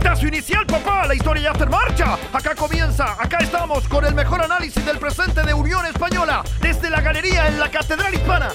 Pitazo inicial, papá. La historia ya está en marcha. Acá comienza. Acá estamos con el mejor análisis del presente de Unión Española. Desde la galería en la Catedral Hispana.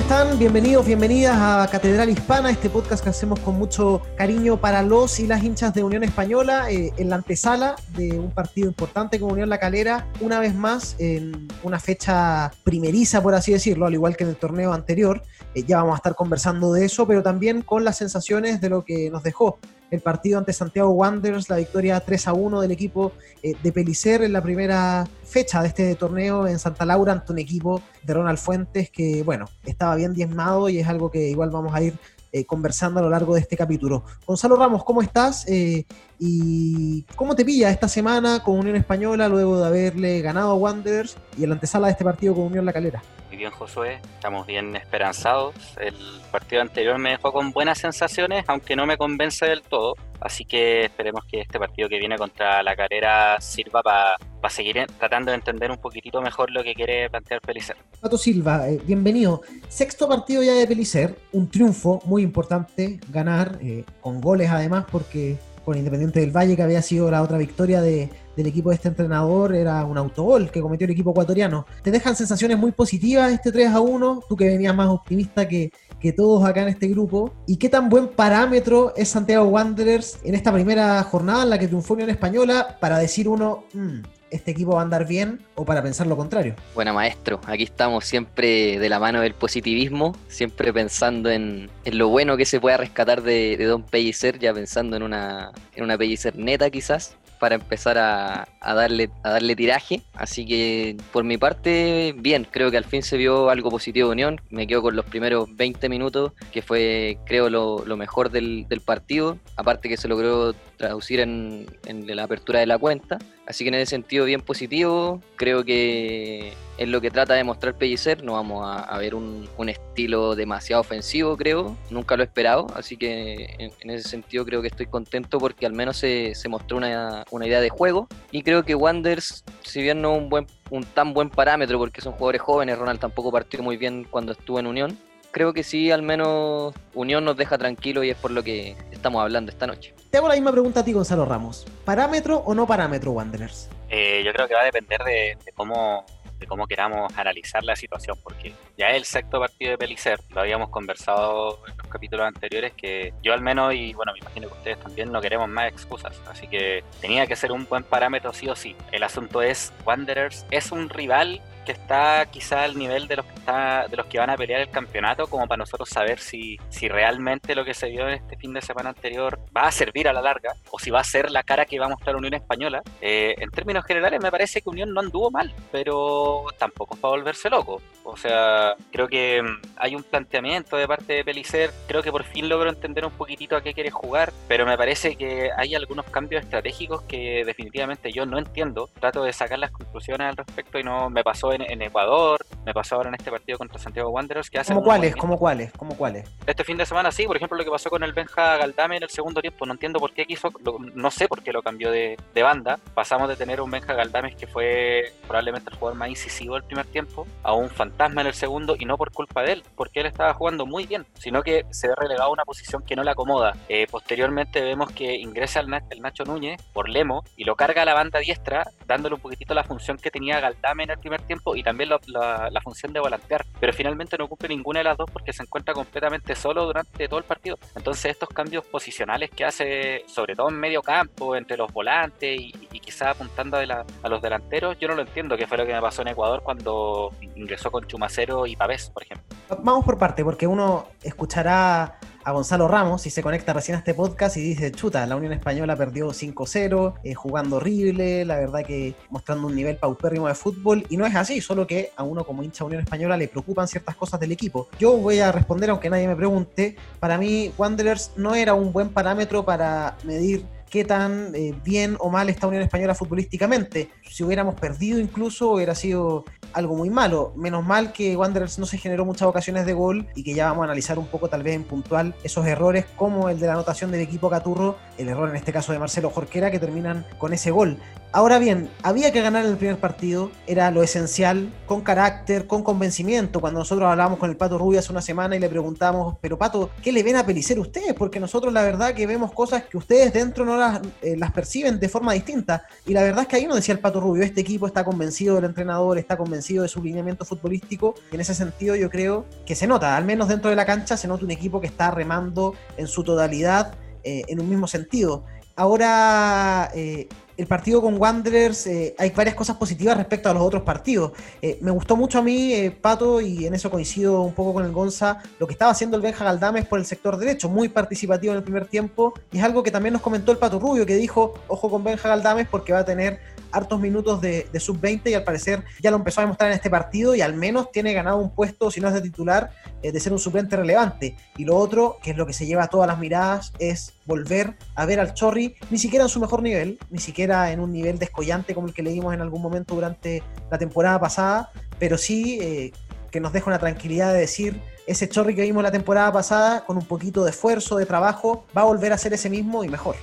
¿Cómo están? Bienvenidos, bienvenidas a Catedral Hispana, este podcast que hacemos con mucho cariño para los y las hinchas de Unión Española, eh, en la antesala de un partido importante con Unión La Calera, una vez más en una fecha primeriza, por así decirlo, al igual que en el torneo anterior. Eh, ya vamos a estar conversando de eso, pero también con las sensaciones de lo que nos dejó el partido ante Santiago Wanderers, la victoria 3 a 1 del equipo eh, de Pelicer en la primera fecha de este torneo en Santa Laura ante un equipo de Ronald Fuentes que, bueno, estaba bien diezmado y es algo que igual vamos a ir eh, conversando a lo largo de este capítulo. Gonzalo Ramos, ¿cómo estás? Eh, ¿Y cómo te pilla esta semana con Unión Española luego de haberle ganado a Wanderers y el antesala de este partido con Unión La Calera? Bien, Josué. Estamos bien esperanzados. El partido anterior me dejó con buenas sensaciones, aunque no me convence del todo. Así que esperemos que este partido que viene contra la carrera sirva para seguir tratando de entender un poquitito mejor lo que quiere plantear Pelicer. Pato Silva, eh, bienvenido. Sexto partido ya de Pelicer, un triunfo muy importante, ganar eh, con goles además, porque con Independiente del Valle, que había sido la otra victoria de, del equipo de este entrenador, era un autogol que cometió el equipo ecuatoriano. ¿Te dejan sensaciones muy positivas este 3 a 1? Tú que venías más optimista que, que todos acá en este grupo. ¿Y qué tan buen parámetro es Santiago Wanderers en esta primera jornada en la que triunfó Unión Española para decir uno, mm, este equipo va a andar bien o para pensar lo contrario? Bueno, maestro, aquí estamos siempre de la mano del positivismo, siempre pensando en, en lo bueno que se pueda rescatar de, de Don Pellicer, ya pensando en una, en una Pellicer neta quizás, para empezar a, a, darle, a darle tiraje. Así que por mi parte, bien, creo que al fin se vio algo positivo de Unión. Me quedo con los primeros 20 minutos, que fue, creo, lo, lo mejor del, del, partido. Aparte que se logró traducir en, en, la apertura de la cuenta. Así que en ese sentido, bien positivo. Creo que es lo que trata de mostrar Pellicer. No vamos a, a ver un, un, estilo demasiado ofensivo, creo. Nunca lo he esperado. Así que en, en ese sentido creo que estoy contento porque al menos se, se mostró una, una idea de juego. Y creo que Wanders, si bien no un, buen, un tan buen parámetro porque son jugadores jóvenes, Ronald tampoco partió muy bien cuando estuvo en Unión. Creo que sí, al menos Unión nos deja tranquilo y es por lo que estamos hablando esta noche. Te hago la misma pregunta a ti, Gonzalo Ramos. ¿Parámetro o no parámetro, Wanderers? Eh, yo creo que va a depender de, de cómo de cómo queramos analizar la situación, porque ya es el sexto partido de Pelicer, lo habíamos conversado en los capítulos anteriores, que yo al menos, y bueno, me imagino que ustedes también, no queremos más excusas, así que tenía que ser un buen parámetro sí o sí. El asunto es, Wanderers es un rival que está quizá al nivel de los que está, de los que van a pelear el campeonato, como para nosotros saber si, si realmente lo que se vio en este fin de semana anterior va a servir a la larga, o si va a ser la cara que va a mostrar Unión Española. Eh, en términos generales me parece que Unión no anduvo mal, pero tampoco es para volverse loco. O sea, creo que hay un planteamiento de parte de Pelicer, creo que por fin logro entender un poquitito a qué quiere jugar, pero me parece que hay algunos cambios estratégicos que definitivamente yo no entiendo. Trato de sacar las conclusiones al respecto y no me pasó en, en, Ecuador, me pasó ahora en este partido contra Santiago Wanderers. Que hace ¿Cómo cuáles? ¿Cómo cuáles? ¿Cómo cuáles? Este fin de semana sí, por ejemplo lo que pasó con el Benja Galdame en el segundo tiempo, no entiendo por qué quiso, lo, no sé por qué lo cambió de, de, banda. Pasamos de tener un Benja Galdames que fue probablemente el jugador más incisivo del primer tiempo a un fantasma en el segundo y no por culpa de él, porque él estaba jugando muy bien, sino que se ve relegado a una posición que no le acomoda. Eh, posteriormente vemos que ingresa el, el Nacho Núñez por Lemo y lo carga a la banda diestra, dándole un poquitito la función que tenía Galdame en el primer tiempo y también la, función de volantear, pero finalmente no cumple ninguna de las dos porque se encuentra completamente solo durante todo el partido. Entonces estos cambios posicionales que hace, sobre todo en medio campo, entre los volantes y, y quizá apuntando a, a, los delanteros, yo no lo entiendo, que fue lo que me pasó en Ecuador cuando ingresó con Chumacero y Pavés, por ejemplo. Vamos por parte, porque uno escuchará a Gonzalo Ramos y se conecta recién a este podcast y dice, chuta, la Unión Española perdió 5-0, eh, jugando horrible, la verdad que mostrando un nivel paupérrimo de fútbol, y no es así, solo que a uno como hincha Unión Española le preocupan ciertas cosas del equipo. Yo voy a responder aunque nadie me pregunte, para mí Wanderers no era un buen parámetro para medir qué tan eh, bien o mal está Unión Española futbolísticamente. Si hubiéramos perdido incluso, hubiera sido algo muy malo. Menos mal que Wanderers no se generó muchas ocasiones de gol y que ya vamos a analizar un poco tal vez en puntual esos errores como el de la anotación del equipo Caturro, el error en este caso de Marcelo Jorquera que terminan con ese gol. Ahora bien, había que ganar el primer partido, era lo esencial, con carácter, con convencimiento. Cuando nosotros hablábamos con el Pato Rubio hace una semana y le preguntamos, pero Pato, ¿qué le ven a Pelicer ustedes? Porque nosotros la verdad que vemos cosas que ustedes dentro no las, eh, las perciben de forma distinta. Y la verdad es que ahí nos decía el Pato Rubio, este equipo está convencido del entrenador, está convencido de su lineamiento futbolístico. Y en ese sentido yo creo que se nota, al menos dentro de la cancha, se nota un equipo que está remando en su totalidad eh, en un mismo sentido. Ahora, eh, el partido con Wanderers, eh, hay varias cosas positivas respecto a los otros partidos. Me gustó mucho a mí, eh, Pato, y en eso coincido un poco con el Gonza, lo que estaba haciendo el Benja Galdames por el sector derecho, muy participativo en el primer tiempo, y es algo que también nos comentó el Pato Rubio, que dijo, ojo con Benja Galdames porque va a tener hartos minutos de, sub-20 y al parecer ya lo empezó a demostrar en este partido y al menos tiene ganado un puesto, si no es de titular, de ser un suplente relevante. Y lo otro, que es lo que se lleva a todas las miradas, es volver a ver al Chorri, ni siquiera en su mejor nivel, ni siquiera en un nivel descollante como el que leímos en algún momento durante la temporada pasada, pero sí eh, que nos deja una tranquilidad de decir, ese Chorri que vimos la temporada pasada, con un poquito de esfuerzo, de trabajo, va a volver a ser ese mismo y mejor.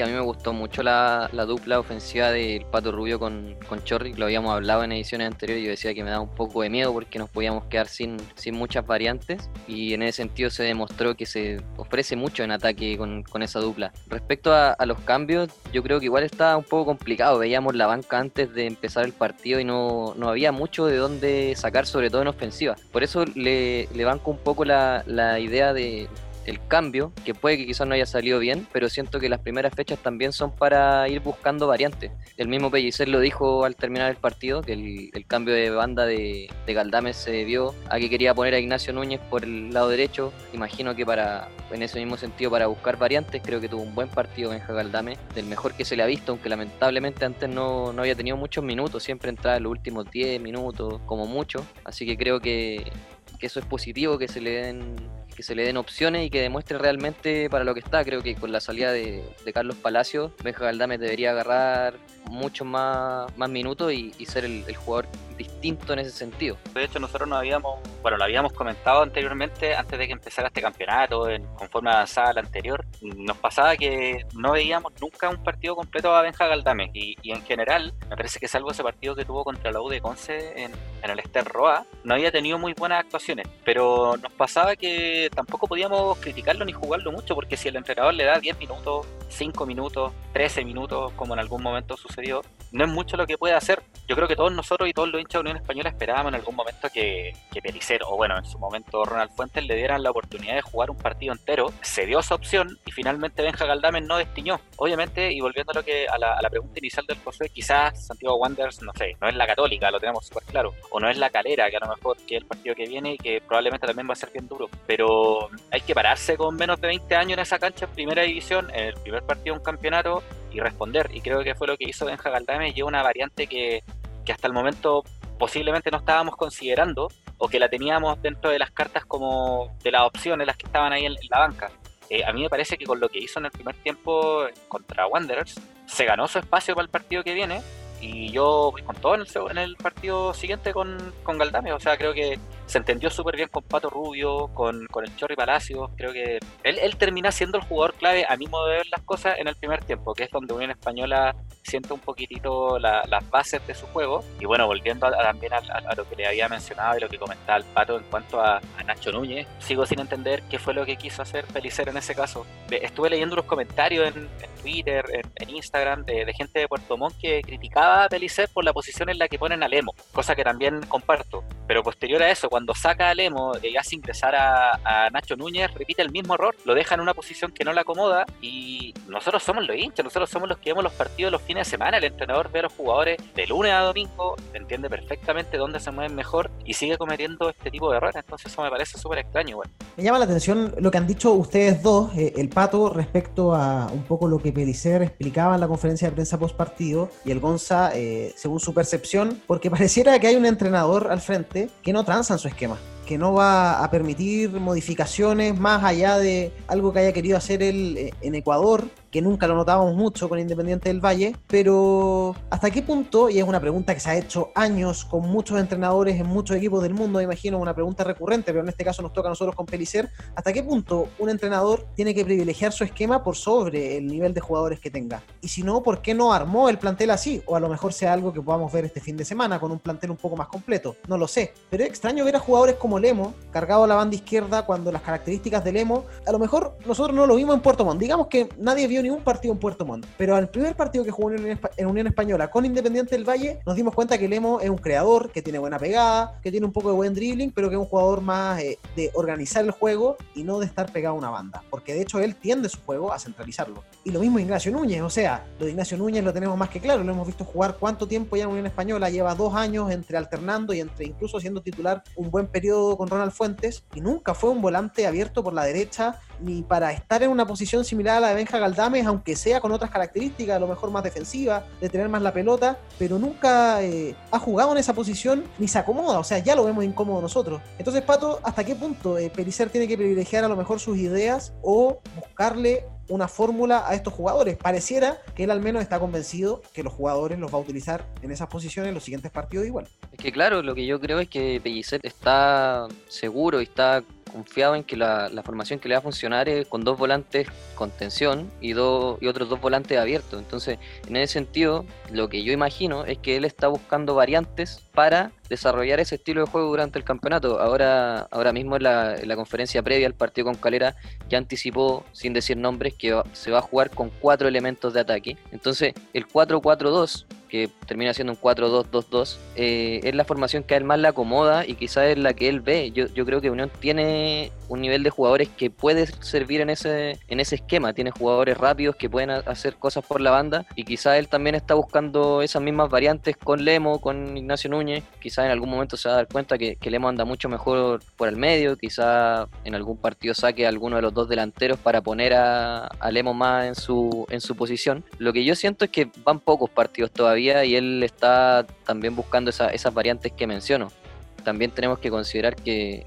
A mí me gustó mucho la, dupla ofensiva del Pato Rubio con, con Chorri, lo habíamos hablado en ediciones anteriores, yo decía que me daba un poco de miedo porque nos podíamos quedar sin, sin muchas variantes y en ese sentido se demostró que se ofrece mucho en ataque con, esa dupla. Respecto a, los cambios, yo creo que igual estaba un poco complicado, veíamos la banca antes de empezar el partido y no, había mucho de dónde sacar, sobre todo en ofensiva. Por eso le, le banco un poco la, la idea de el cambio, que puede que quizás no haya salido bien, pero siento que las primeras fechas también son para ir buscando variantes. El mismo Pellicer lo dijo al terminar el partido, que el, cambio de banda de, de, Galdames se vio, a que quería poner a Ignacio Núñez por el lado derecho, imagino que para, en ese mismo sentido, para buscar variantes, creo que tuvo un buen partido Benja Galdames, del mejor que se le ha visto, aunque lamentablemente antes no, no había tenido muchos minutos, siempre entraba en los últimos 10 minutos, como mucho, así que creo que, que eso es positivo, que se le den que se le den opciones y que demuestre realmente para lo que está. Creo que con la salida de, Carlos Palacio, Benja Galdame debería agarrar mucho más, más minutos y, ser el, jugador distinto en ese sentido. De hecho, nosotros no habíamos, bueno, lo habíamos comentado anteriormente, antes de que empezara este campeonato, en, conforme avanzada el anterior, nos pasaba que no veíamos nunca un partido completo a Benja Galdame y, en general, me parece que salvo ese partido que tuvo contra la U de Conce en, en el Ester Roa, no había tenido muy buenas actuaciones, pero nos pasaba que tampoco podíamos criticarlo ni jugarlo mucho, porque si el entrenador le da 10 minutos, 5 minutos, 13 minutos, como en algún momento sucedió, no es mucho lo que puede hacer. Yo creo que todos nosotros y todos los hinchas de Unión Española esperábamos en algún momento que, que Pelicero, o bueno, en su momento Ronald Fuentes, le dieran la oportunidad de jugar un partido entero. Se dio esa opción y finalmente Benja Galdames no destiñó. Obviamente, y volviendo a, lo que, a, la, pregunta inicial del José, quizás Santiago Wanderers, no sé, no es la Católica, lo tenemos súper claro, o no es la Calera, que a lo mejor que es el partido que viene y que probablemente también va a ser bien duro, pero hay que pararse con menos de 20 años en esa cancha en primera división, en el primer partido de un campeonato y responder. Y creo que fue lo que hizo Benja Galdames, lleva una variante que, que hasta el momento posiblemente no estábamos considerando o que la teníamos dentro de las cartas como de las opciones, las que estaban ahí en, la banca. Eh, a mí me parece que con lo que hizo en el primer tiempo contra Wanderers, se ganó su espacio para el partido que viene y yo voy con todo en el, en el partido siguiente con, con Galdame. O sea, creo que se entendió súper bien con Pato Rubio, con, con el Chorri Palacios. Creo que él, él termina siendo el jugador clave, a mi modo de ver las cosas, en el primer tiempo, que es donde Unión Española siente un poquitito las bases de su juego. Y bueno, volviendo también a, lo que le había mencionado y lo que comentaba el Pato en cuanto a, Nacho Núñez, sigo sin entender qué fue lo que quiso hacer Pelicero en ese caso. Estuve leyendo los comentarios en, Twitter, en, Instagram, de, gente de Puerto Montt que criticaba a Pelicer por la posición en la que ponen a Lemo, cosa que también comparto. Pero posterior a eso, cuando saca a Lemo y hace ingresar a, Nacho Núñez, repite el mismo error, lo deja en una posición que no le acomoda y nosotros somos los hinchas, nosotros somos los que vemos los partidos los fines de semana, el entrenador ve a los jugadores de lunes a domingo, entiende perfectamente dónde se mueven mejor y sigue cometiendo este tipo de errores, entonces eso me parece súper extraño. Me llama la atención lo que han dicho ustedes dos, eh, el Pato, respecto a un poco lo que Pelicer explicaba en la conferencia de prensa post partido y el Gonza, eh, según su percepción, porque pareciera que hay un entrenador al frente que no transa en su esquema que no va a permitir modificaciones más allá de algo que haya querido hacer él eh, en Ecuador, que nunca lo notábamos mucho con Independiente del Valle, pero ¿hasta qué punto, y es una pregunta que se ha hecho años con muchos entrenadores en muchos equipos del mundo, imagino una pregunta recurrente, pero en este caso nos toca a nosotros con Pelicer, ¿hasta qué punto un entrenador tiene que privilegiar su esquema por sobre el nivel de jugadores que tenga? Y si no, ¿por qué no armó el plantel así? O a lo mejor sea algo que podamos ver este fin de semana con un plantel un poco más completo, no lo sé, pero es extraño ver a jugadores como Lemo cargado a la banda izquierda cuando las características de Lemo, a lo mejor nosotros no lo vimos en Puerto Montt, digamos que nadie vio ningún partido en Puerto Montt, pero al primer partido que jugó en Unión Española con Independiente del Valle, nos dimos cuenta que Lemo es un creador, que tiene buena pegada, que tiene un poco de buen dribbling, pero que es un jugador más eh, de organizar el juego y no de estar pegado a una banda, porque de hecho él tiende su juego a centralizarlo. Y lo mismo Ignacio Núñez, o sea, lo de Ignacio Núñez lo tenemos más que claro, lo hemos visto jugar cuánto tiempo ya en Unión Española, lleva dos años entre alternando y entre incluso siendo titular un buen periodo con Ronald Fuentes, y nunca fue un volante abierto por la derecha ni para estar en una posición similar a la de Benja Galdames, aunque sea con otras características, a lo mejor más defensiva, de tener más la pelota, pero nunca eh, ha jugado en esa posición ni se acomoda, o sea, ya lo vemos incómodo nosotros. Entonces, Pato, ¿hasta qué punto eh, tiene que privilegiar a lo mejor sus ideas o buscarle una fórmula a estos jugadores. Pareciera que él al menos está convencido que los jugadores los va a utilizar en esas posiciones en los siguientes partidos igual. Es que claro, lo que yo creo es que Pellicer está seguro y está confiado en que la, formación que le va a funcionar es con dos volantes con tensión y, dos, y otros dos volantes abiertos. Entonces, en ese sentido, lo que yo imagino es que él está buscando variantes para desarrollar ese estilo de juego durante el campeonato. Ahora, ahora mismo la, en la conferencia previa al partido con Calera ya anticipó, sin decir nombres, que se va a jugar con cuatro elementos de ataque. Entonces, el 4-4-2 que termina siendo un 4-2-2-2, eh, es la formación que a él más le acomoda y quizás es la que él ve. Yo, yo creo que Unión tiene un nivel de jugadores que puede servir en ese, en ese esquema, tiene jugadores rápidos que pueden hacer cosas por la banda y quizás él también está buscando esas mismas variantes con Lemo, con Ignacio Núñez, quizás en algún momento se va a dar cuenta que, que Lemo anda mucho mejor por el medio, quizás en algún partido saque alguno de los dos delanteros para poner a, a Lemo más en su, en su posición. Lo que yo siento es que van pocos partidos todavía y él está también buscando esas variantes que menciono. También tenemos que considerar que,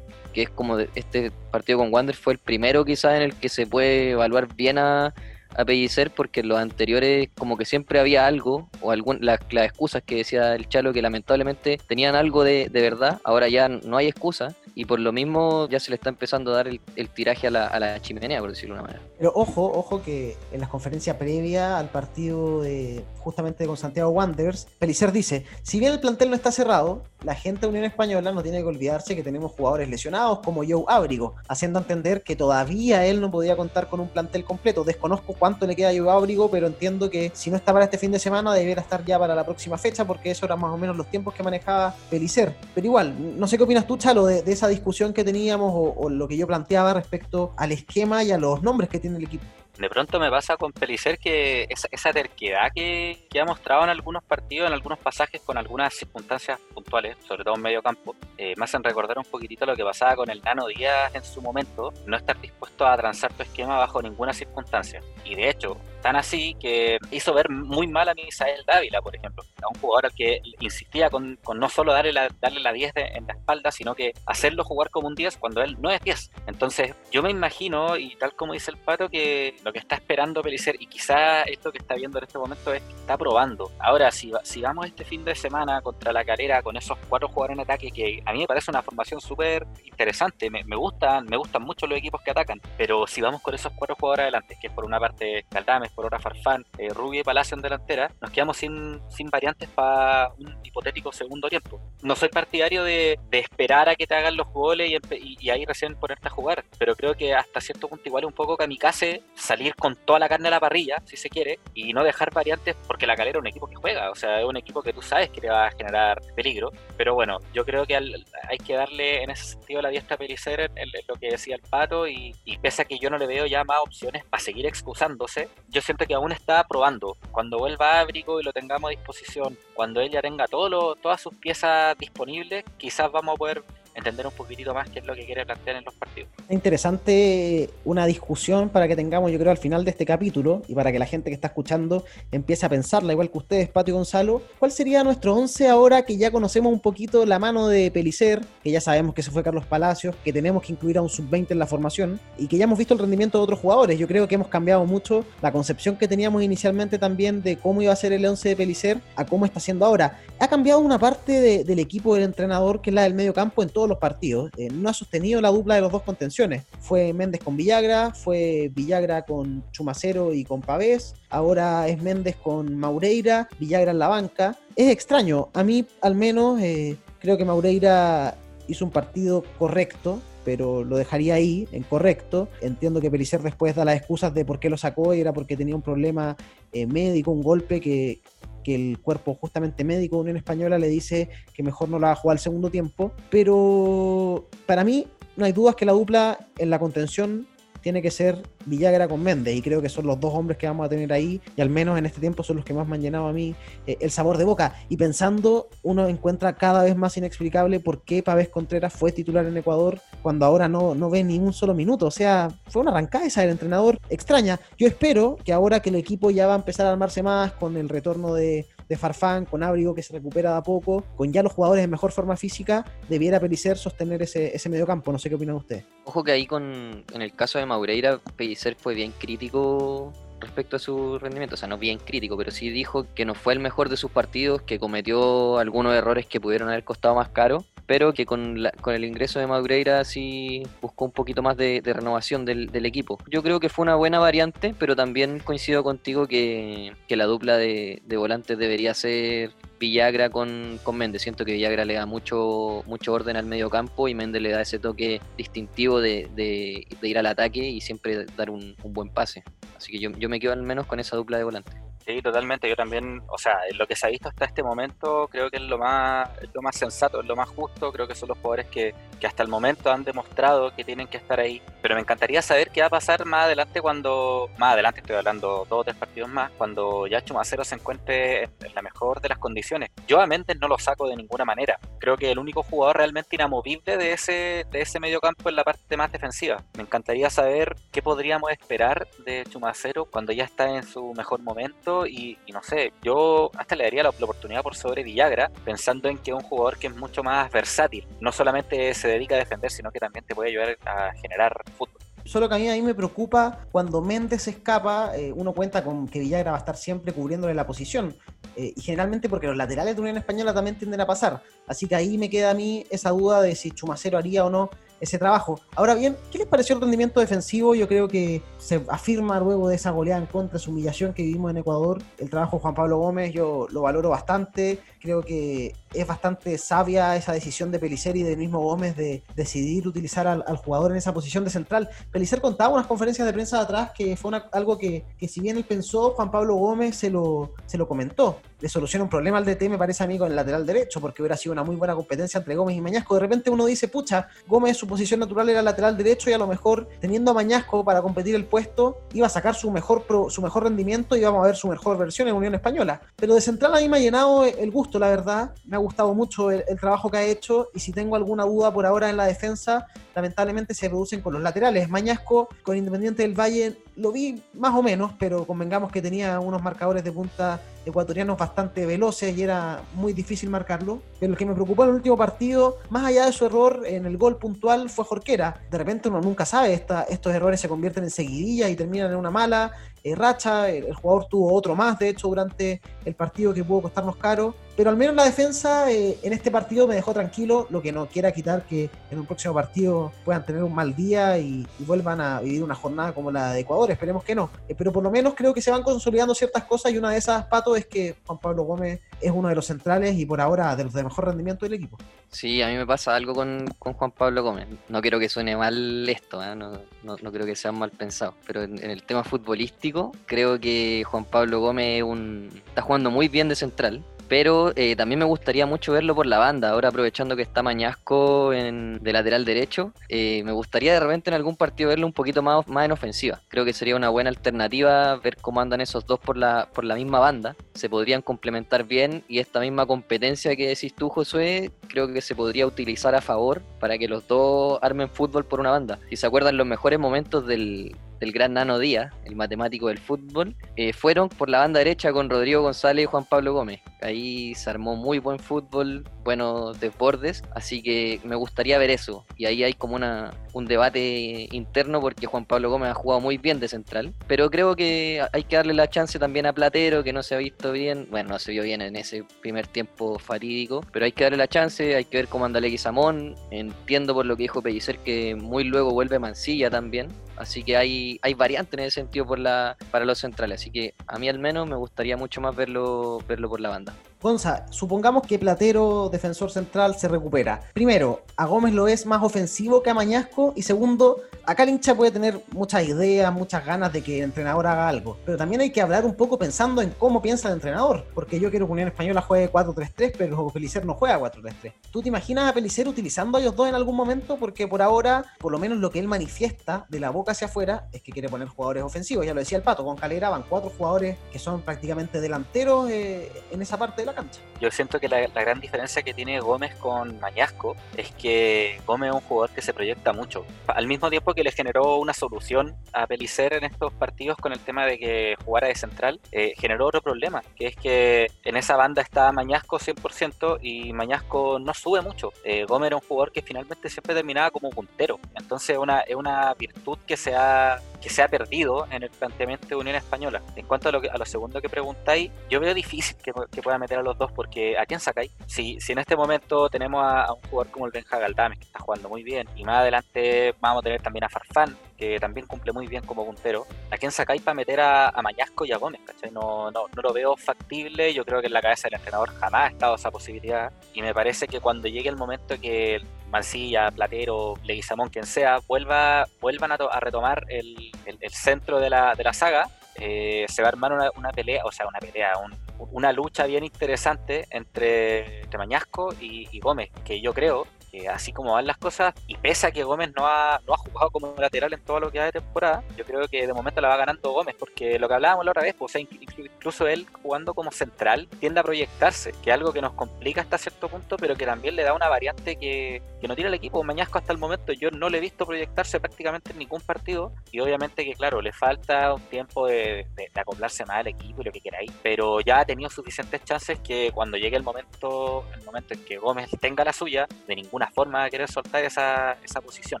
es como este partido con Wander fue el primero quizás en el que se puede evaluar bien a, a Pellicer porque en los anteriores como que siempre había algo o algún, las, excusas que decía el Chalo que lamentablemente tenían algo de, de verdad, ahora ya no hay excusa y por lo mismo ya se le está empezando a dar el, tiraje a la, a la, chimenea, por decirlo de una manera. Pero ojo, ojo que en la conferencia previa al partido de justamente con Santiago Wanderers, Pelicer dice, si bien el plantel no está cerrado, la gente de Unión Española no tiene que olvidarse que tenemos jugadores lesionados como Joe Ábrigo, haciendo entender que todavía él no podía contar con un plantel completo. Desconozco cuánto le queda a Joe Ábrigo, pero entiendo que si no está para este fin de semana, debería estar ya para la próxima fecha, porque eso eran más o menos los tiempos que manejaba Pelicer. Pero igual, no sé qué opinas tú, Chalo, de esa discusión que teníamos o, lo que yo planteaba respecto al esquema y a los nombres que tiene el equipo. De pronto me pasa con Pelicer que esa, terquedad que, que, ha mostrado en algunos partidos, en algunos pasajes, con algunas circunstancias puntuales, sobre todo en medio campo, eh, me hacen recordar un poquitito lo que pasaba con el Nano Díaz en su momento, no estar dispuesto a transar tu esquema bajo ninguna circunstancia. Y de hecho, tan así que hizo ver muy mal a Misael Dávila, por ejemplo, a un jugador al que insistía con, no solo darle la, darle la 10 en la espalda, sino que hacerlo jugar como un 10 cuando él no es 10. Entonces, yo me imagino, y tal como dice el pato, que lo que está esperando Pelicer, y quizá esto que está viendo en este momento es que está probando. Ahora, si, si vamos este fin de semana contra la carrera con esos cuatro jugadores en ataque, que a mí me parece una formación súper interesante, me, me, gustan, me gustan mucho los equipos que atacan, pero si vamos con esos cuatro jugadores adelante, que es por una parte Caldames, por otra Farfán, eh, Rubio y Palacio en delantera, nos quedamos sin, sin variantes para un hipotético segundo tiempo. No soy partidario de, de esperar a que te hagan los goles y, y, ahí recién ponerte a jugar, pero creo que hasta cierto punto igual un poco kamikaze salir con toda la carne a la parrilla, si se quiere, y no dejar variantes porque la calera es un equipo que juega, o sea, es un equipo que tú sabes que te va a generar peligro, pero bueno, yo creo que hay que darle en ese sentido la diestra a Pelicer en, lo que decía el Pato y, y pese a que yo no le veo ya más opciones para seguir excusándose, yo siento que aún está probando. Cuando vuelva a Ábrico y lo tengamos a disposición, cuando él ya tenga todo todas sus piezas disponibles, quizás vamos a poder entender un poquitito más qué es lo que quiere plantear en los partidos. Interesante una discusión para que tengamos, yo creo, al final de este capítulo y para que la gente que está escuchando empiece a pensarla, igual que ustedes, Patio y Gonzalo, ¿cuál sería nuestro 11 ahora que ya conocemos un poquito la mano de Pelicer, que ya sabemos que se fue Carlos Palacios, que tenemos que incluir a un sub-20 en la formación y que ya hemos visto el rendimiento de otros jugadores? Yo creo que hemos cambiado mucho la concepción que teníamos inicialmente también de cómo iba a ser el 11 de Pelicer a cómo está siendo ahora. Ha cambiado una parte del equipo del entrenador, que es la del medio campo, en todos los partidos. Eh, no ha sostenido la dupla de los dos contenciones. Fue Méndez con Villagra, fue Villagra con Chumacero y con Pavés, ahora es Méndez con Maureira, Villagra en la banca. Es extraño, a mí al menos eh, creo que Maureira hizo un partido correcto, pero lo dejaría ahí, en correcto. Entiendo que Pelicer después da las excusas de por qué lo sacó y era porque tenía un problema eh, médico, un golpe que, que el cuerpo justamente médico de Unión Española le dice que mejor no la va a jugar al segundo tiempo. Pero para mí no hay dudas que la dupla en la contención tiene que ser Villagra con Méndez y creo que son los dos hombres que vamos a tener ahí y al menos en este tiempo son los que más me han llenado a mí eh, el sabor de boca. Y pensando uno encuentra cada vez más inexplicable por qué Pavés Contreras fue titular en Ecuador cuando ahora no, no ve ni un solo minuto, o sea, fue una arrancada esa del entrenador extraña, yo espero que ahora que el equipo ya va a empezar a armarse más con el retorno de, de Farfán, con Abrigo que se recupera de a poco, con ya los jugadores en mejor forma física, debiera Pelicer sostener ese, ese mediocampo. No sé qué opinan ustedes. Ojo que ahí con en el caso de Maureira, Pellicer fue bien crítico respecto a su rendimiento, o sea, no bien crítico, pero sí dijo que no fue el mejor de sus partidos, que cometió algunos errores que pudieron haber costado más caro, pero que con, con el ingreso de Madureira sí buscó un poquito más de, renovación del, equipo. Yo creo que fue una buena variante, pero también coincido contigo que, la dupla de, volantes debería ser Villagra con, con Méndez. Siento que Villagra le da mucho, mucho orden al medio campo y Méndez le da ese toque distintivo de, ir al ataque y siempre dar un, buen pase. Así que yo, yo me quedo al menos con esa dupla de volantes. Sí, totalmente. Yo también, o sea, lo que se ha visto hasta este momento, creo que es lo más, lo más sensato, es lo más justo. Creo que son los jugadores que, que hasta el momento han demostrado que tienen que estar ahí. Pero me encantaría saber qué va a pasar más adelante cuando, más adelante estoy hablando dos o tres partidos más, cuando ya Chumacero se encuentre en, la mejor de las condiciones. Yo a Méndez no lo saco de ninguna manera. Creo que el único jugador realmente inamovible de ese, de ese medio campo es la parte más defensiva. Me encantaría saber qué podríamos esperar de Chumacero cuando ya está en su mejor momento y, no sé, yo hasta le daría la, oportunidad por sobre Villagra, pensando en que es un jugador que es mucho más versátil. No solamente se dedica a defender, sino que también te puede ayudar a generar fútbol. Solo que a mí, a mí me preocupa cuando Méndez escapa, eh, uno cuenta con que Villagra va a estar siempre cubriéndole la posición. Eh, y generalmente porque los laterales de Unión Española también tienden a pasar. Así que ahí me queda a mí esa duda de si Chumacero haría o no ese trabajo. Ahora bien, ¿qué les pareció el rendimiento defensivo? Yo creo que se afirma luego de esa goleada en contra, esa humillación que vivimos en Ecuador. El trabajo de Juan Pablo Gómez yo lo valoro bastante. Creo que es bastante sabia esa decisión de Pelicer y del mismo Gómez de decidir utilizar al, jugador en esa posición de central. Pelicer contaba unas conferencias de prensa de atrás que fue algo que, que, si bien él pensó, Juan Pablo Gómez se lo, se lo comentó. Le soluciona un problema al DT, me parece a mí, con el lateral derecho, porque hubiera sido una muy buena competencia entre Gómez y Mañasco. De repente uno dice, pucha, Gómez posición natural era lateral derecho y a lo mejor teniendo a Mañasco para competir el puesto, iba a sacar su mejor, su mejor rendimiento y íbamos a ver su mejor versión en Unión Española. Pero de central a mí me ha llenado el gusto, la verdad. Me ha gustado mucho el, trabajo que ha hecho y si tengo alguna duda por ahora en la defensa, lamentablemente se producen con los laterales. Mañasco con Independiente del Valle lo vi más o menos, pero convengamos que tenía unos marcadores de punta ecuatorianos bastante veloces y era muy difícil marcarlo. Pero el que me preocupó en el último partido, más allá de su error en el gol puntual, fue Jorquera. De repente uno nunca sabe, estos errores se convierten en seguidillas y terminan en una mala eh, racha. El, jugador tuvo otro más, de hecho, durante el partido que pudo costarnos caro. Pero al menos la defensa eh, en este partido me dejó tranquilo, lo que no quiera quitar que en un próximo partido puedan tener un mal día y, vuelvan a vivir una jornada como la de Ecuador. Esperemos que no. Eh, pero por lo menos creo que se van consolidando ciertas cosas y una de esas, Pato, es que Juan Pablo Gómez es uno de los centrales y por ahora de los de mejor rendimiento del equipo. Sí, a mí me pasa algo con, Juan Pablo Gómez. No quiero que suene mal esto, no, no, creo que sea mal pensado, pero en, el tema futbolístico creo que Juan Pablo Gómez un, está jugando muy bien de central pero eh, también me gustaría mucho verlo por la banda. Ahora aprovechando que está Mañasco en, de lateral derecho, eh, me gustaría de repente en algún partido verlo un poquito más, más en ofensiva. Creo que sería una buena alternativa ver cómo andan esos dos por la, por la misma banda. Se podrían complementar bien y esta misma competencia que decís tú, Josué, creo que se podría utilizar a favor para que los dos armen fútbol por una banda. Si se acuerdan los mejores momentos del, del gran Nano Díaz, el matemático del fútbol, eh, fueron por la banda derecha con Rodrigo González y Juan Pablo Gómez. Ahí se armó muy buen fútbol, buenos desbordes, así que me gustaría ver eso. Y ahí hay como una, un debate interno porque Juan Pablo Gómez ha jugado muy bien de central, pero creo que hay que darle la chance también a Platero, que no se ha visto bien, bueno, no se vio bien en ese primer tiempo fatídico, pero hay que darle la chance, hay que ver cómo anda Leguizamón, entiendo por lo que dijo Pellicer que muy luego vuelve Mancilla también, así que hay, hay variantes en ese sentido por la, para los centrales, así que a mí al menos me gustaría mucho más verlo, verlo por la banda. Gonza, supongamos que Platero, defensor central, se recupera. Primero, a Gómez lo es más ofensivo que a Mañasco. Y segundo, acá el hincha puede tener muchas ideas, muchas ganas de que el entrenador haga algo. Pero también hay que hablar un poco pensando en cómo piensa el entrenador. Porque yo quiero que Unión Española juegue 4-3-3, pero Pelicer no juega 4-3-3. ¿Tú te imaginas a Pelicer utilizando a ellos dos en algún momento? Porque por ahora, por lo menos lo que él manifiesta de la boca hacia afuera es que quiere poner jugadores ofensivos. Ya lo decía el Pato, con Calera van cuatro jugadores que son prácticamente delanteros eh, en esa parte de la cancha. Yo siento que la, gran diferencia que tiene Gómez con Mañasco es que Gómez es un jugador que se proyecta mucho. Al mismo tiempo que le generó una solución a Pelicer en estos partidos con el tema de que jugara de central, eh, generó otro problema, que es que en esa banda está Mañasco 100% y Mañasco no sube mucho. Eh, Gómez era un jugador que finalmente siempre terminaba como puntero. Entonces una, es una virtud que se ha que se ha perdido en el planteamiento de Unión Española. En cuanto a lo, que, a lo segundo que preguntáis, yo veo difícil que, pueda meter a los dos porque ¿a quién sacáis? Si, si en este momento tenemos a, un jugador como el Benja Galdames que está jugando muy bien y más adelante vamos a tener también a Farfán que también cumple muy bien como puntero, ¿a quién sacáis para meter a, a Mañasco y a Gómez? No, no, no lo veo factible, yo creo que en la cabeza del entrenador jamás ha estado esa posibilidad y me parece que cuando llegue el momento que Mancilla, Platero, Leguizamón, quien sea, vuelva, vuelvan a, retomar el, centro de la, de la saga, eh, se va a armar una, pelea, o sea, una pelea, una lucha bien interesante entre, Mañasco y, Gómez, que yo creo que así como van las cosas, y pese a que Gómez no ha, no ha jugado como lateral en todo lo que ha de temporada, yo creo que de momento la va ganando Gómez, porque lo que hablábamos la otra vez, pues, incluso él jugando como central tiende a proyectarse, que es algo que nos complica hasta cierto punto, pero que también le da una variante que, que no tiene el equipo. Mañasco hasta el momento yo no le he visto proyectarse prácticamente en ningún partido, y obviamente que claro, le falta un tiempo de, de, acoplarse más al equipo y lo que queráis, pero ya ha tenido suficientes chances que cuando llegue el momento, el momento en que Gómez tenga la suya, de ningún una forma de querer soltar esa, esa posición.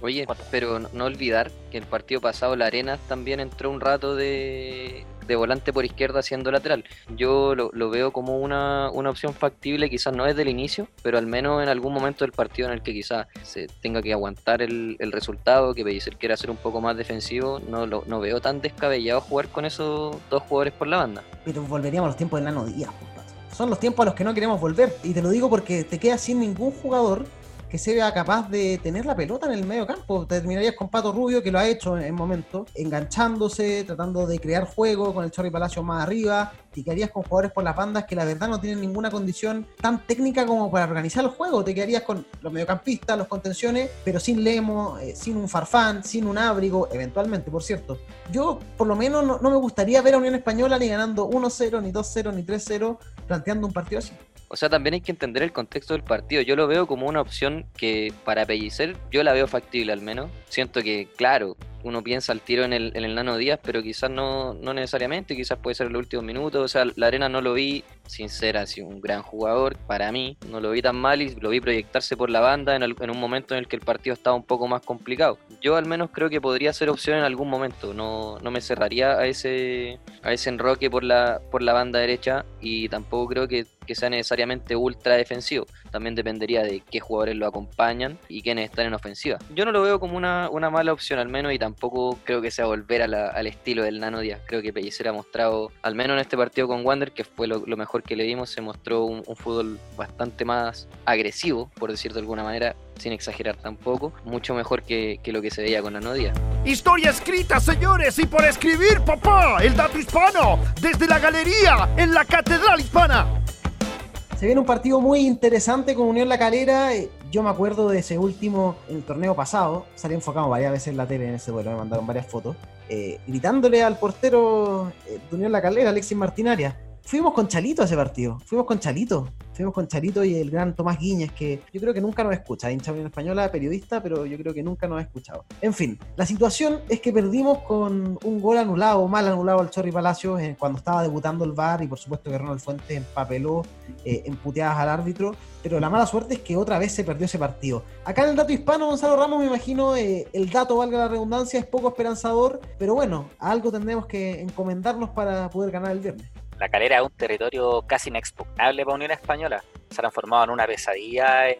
Oye, pero no, olvidar que el partido pasado la Arenas también entró un rato de, de volante por izquierda haciendo lateral. Yo lo, lo veo como una, una, opción factible, quizás no desde el inicio, pero al menos en algún momento del partido en el que quizás se tenga que aguantar el, el resultado, que Pellicer quiera ser un poco más defensivo, no, lo, no veo tan descabellado jugar con esos dos jugadores por la banda. Pero volveríamos a los tiempos del Nano Díaz, son los tiempos a los que no queremos volver. Y te lo digo porque te quedas sin ningún jugador que se vea capaz de tener la pelota en el medio campo. terminarías con Pato Rubio, que lo ha hecho en, momento, enganchándose, tratando de crear juego con el Chorri Palacio más arriba. Y quedarías con jugadores por las bandas que la verdad no tienen ninguna condición tan técnica como para organizar el juego. Te quedarías con los mediocampistas, los contenciones, pero sin Lemo, eh, sin un Farfán, sin un Ábrigo, eventualmente, por cierto. Yo, por lo menos, no, no me gustaría ver a Unión Española ni ganando 1-0, ni 2-0, ni 3-0, planteando un partido así. O sea, también hay que entender el contexto del partido. Yo lo veo como una opción que para Pellicer yo la veo factible al menos. Siento que, claro, uno piensa al tiro en el, Nano Díaz, pero quizás no, no necesariamente, quizás puede ser en los últimos minutos. O sea, la Arena no lo vi, sin ser así un gran jugador, para mí, no lo vi tan mal y lo vi proyectarse por la banda en, en un momento en el que el partido estaba un poco más complicado. Yo al menos creo que podría ser opción en algún momento, no, no me cerraría a ese, a ese enroque por la, por la banda derecha y tampoco creo que, que sea necesariamente ultra defensivo. También dependería de qué jugadores lo acompañan y quiénes están en ofensiva. Yo no lo veo como una, una mala opción al menos y tampoco creo que sea volver al estilo del Nano Díaz. Creo que Pellicer ha mostrado, al menos en este partido con Wander, que fue lo, mejor que le dimos, se mostró un, fútbol bastante más agresivo, por decir de alguna manera, sin exagerar tampoco, mucho mejor que, que lo que se veía con Nano Díaz. Historia escrita, señores, y por escribir, papá, el dato hispano, desde la galería en la Catedral Hispana. Se viene un partido muy interesante con Unión La Calera. Eh, yo me acuerdo de ese último el torneo pasado. Salí enfocado varias veces en la tele en ese vuelo, me mandaron varias fotos. Eh, gritándole al portero eh, de Unión La Calera, Alexis Martinaria. Fuimos con Chalito ese partido. Fuimos con Chalito. Fuimos con Charito y el gran Tomás Guiñez, que yo creo que nunca nos escucha, hincha Unión Española, periodista, pero yo creo que nunca nos ha escuchado. En fin, la situación es que perdimos con un gol anulado, mal anulado al Chorri Palacios eh, cuando estaba debutando el VAR y por supuesto que Ronald Fuentes empapeló eh, en al árbitro, pero la mala suerte es que otra vez se perdió ese partido. Acá en el dato hispano, Gonzalo Ramos, me imagino, eh, el dato, valga la redundancia, es poco esperanzador, pero bueno, algo tendremos que encomendarnos para poder ganar el viernes. La calera es un territorio casi inexpugnable para Unión Española. Se ha transformado en una pesadilla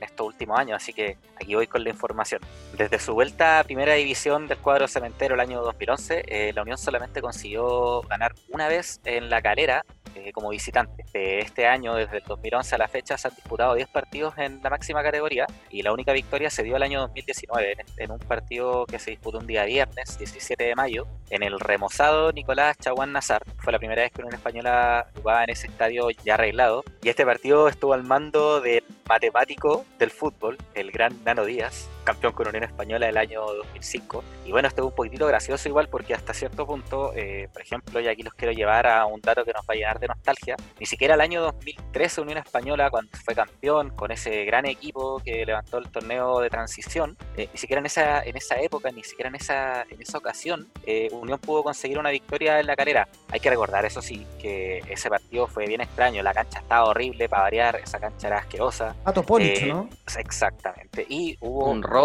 estos últimos años, así que aquí voy con la información. Desde su vuelta a primera división del cuadro cementero el año 2011, eh, la Unión solamente consiguió ganar una vez en la calera eh, como visitante. este año, desde el 2011 a la fecha, se han disputado 10 partidos en la máxima categoría y la única victoria se dio el año 2019 en, un partido que se disputó un día viernes, 17 de mayo, en el remozado Nicolás Chaguán Nazar. Fue la primera vez que una española jugaba en ese estadio ya arreglado y este partido estuvo al mando del matemático del fútbol, el gran Nano Díaz, campeón con Unión Española del año 2005. Y bueno, esto es un poquitito gracioso igual porque hasta cierto punto, eh, por ejemplo, y aquí los quiero llevar a un dato que nos va a llenar de nostalgia, ni siquiera el año 2013 Unión Española, cuando fue campeón con ese gran equipo que levantó el torneo de transición, eh, ni siquiera en esa, en esa época, ni siquiera en esa, en esa ocasión, eh, Unión pudo conseguir una victoria en la calera. Hay que recordar, eso sí, que ese partido fue bien extraño, la cancha estaba horrible para variar, esa cancha era asquerosa. Pato ¿no? Exactamente. Y hubo un robo.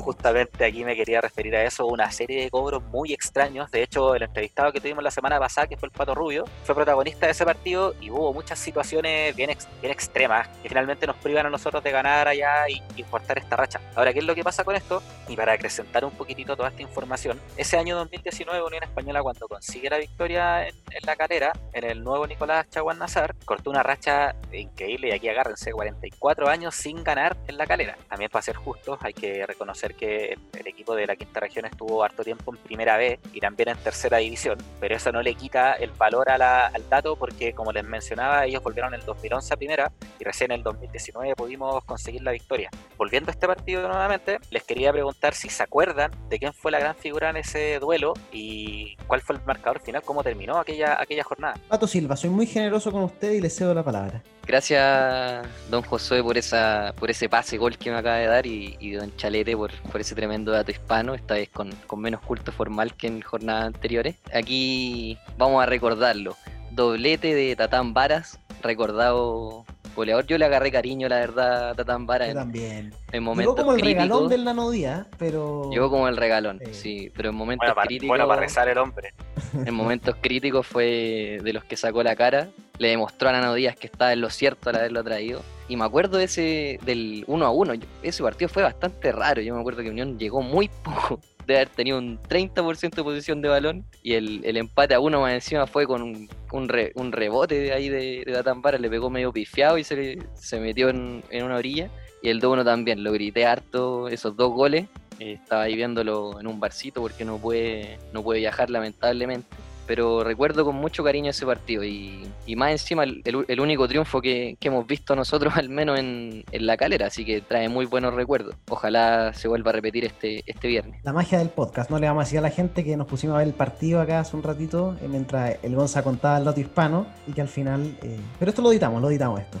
Justamente, aquí me quería referir a eso, una serie de cobros muy extraños. De hecho, el entrevistado que tuvimos la semana pasada, que fue el Pato Rubio, fue protagonista de ese partido y hubo muchas situaciones bien, bien extremas que finalmente nos privan a nosotros de ganar allá y importar esta racha. Ahora, ¿qué es lo que pasa con esto? Y para acrecentar un poquitito toda esta información, ese año 2019 Unión Española cuando consigue la victoria en, la carrera, en el nuevo Nicolás Chaguán Nazar, cortó una racha increíble y aquí agárrense 44 años sin ganar en la calera. También para ser hay que reconocer que el, equipo de la quinta región estuvo harto tiempo en primera B y también en tercera división, pero eso no le quita el valor a la, al dato porque como les mencionaba, ellos volvieron en el 2011 a primera y recién en el 2019 pudimos conseguir la victoria. Volviendo a este partido nuevamente, les quería preguntar si se acuerdan de quién fue la gran figura en ese duelo y cuál fue el marcador final, cómo terminó aquella, aquella jornada. Pato Silva, soy muy generoso con usted y le cedo la palabra. Gracias, don Josué, por esa por ese pase gol que me acaba de dar y, don Chalete por, por, ese tremendo dato hispano, esta vez con, con menos culto formal que en jornadas anteriores. Aquí vamos a recordarlo. Doblete de Tatán Varas, recordado goleador. Yo le agarré cariño, la verdad, a Tatán. Yo también. En momentos Llegó como el regalón del Nanodía, pero. Llegó como el regalón, sí, pero en momentos críticos. Bueno, para rezar el hombre. En momentos críticos fue de los que sacó la cara. Le demostró a Nano Díaz que estaba en lo cierto al haberlo traído. Y me acuerdo de ese del 1 a 1. Ese partido fue bastante raro. Yo me acuerdo que Unión llegó muy poco de haber tenido un 30% de posición de balón y el, el, empate a uno más encima fue con un, un, un rebote de ahí de, de Datambara, le pegó medio pifiado y se, se metió en, en, una orilla. Y el 2-1 también, lo grité harto esos dos goles. Eh, estaba ahí viéndolo en un barcito porque no puede, no puede viajar lamentablemente pero recuerdo con mucho cariño ese partido y, más encima el, único triunfo que, hemos visto nosotros al menos en, la calera, así que trae muy buenos recuerdos. Ojalá se vuelva a repetir este, este viernes. La magia del podcast, no le vamos a decir a la gente que nos pusimos a ver el partido acá hace un ratito eh, mientras el Gonza contaba el dato hispano y que al final... Eh, pero esto lo editamos, lo editamos esto.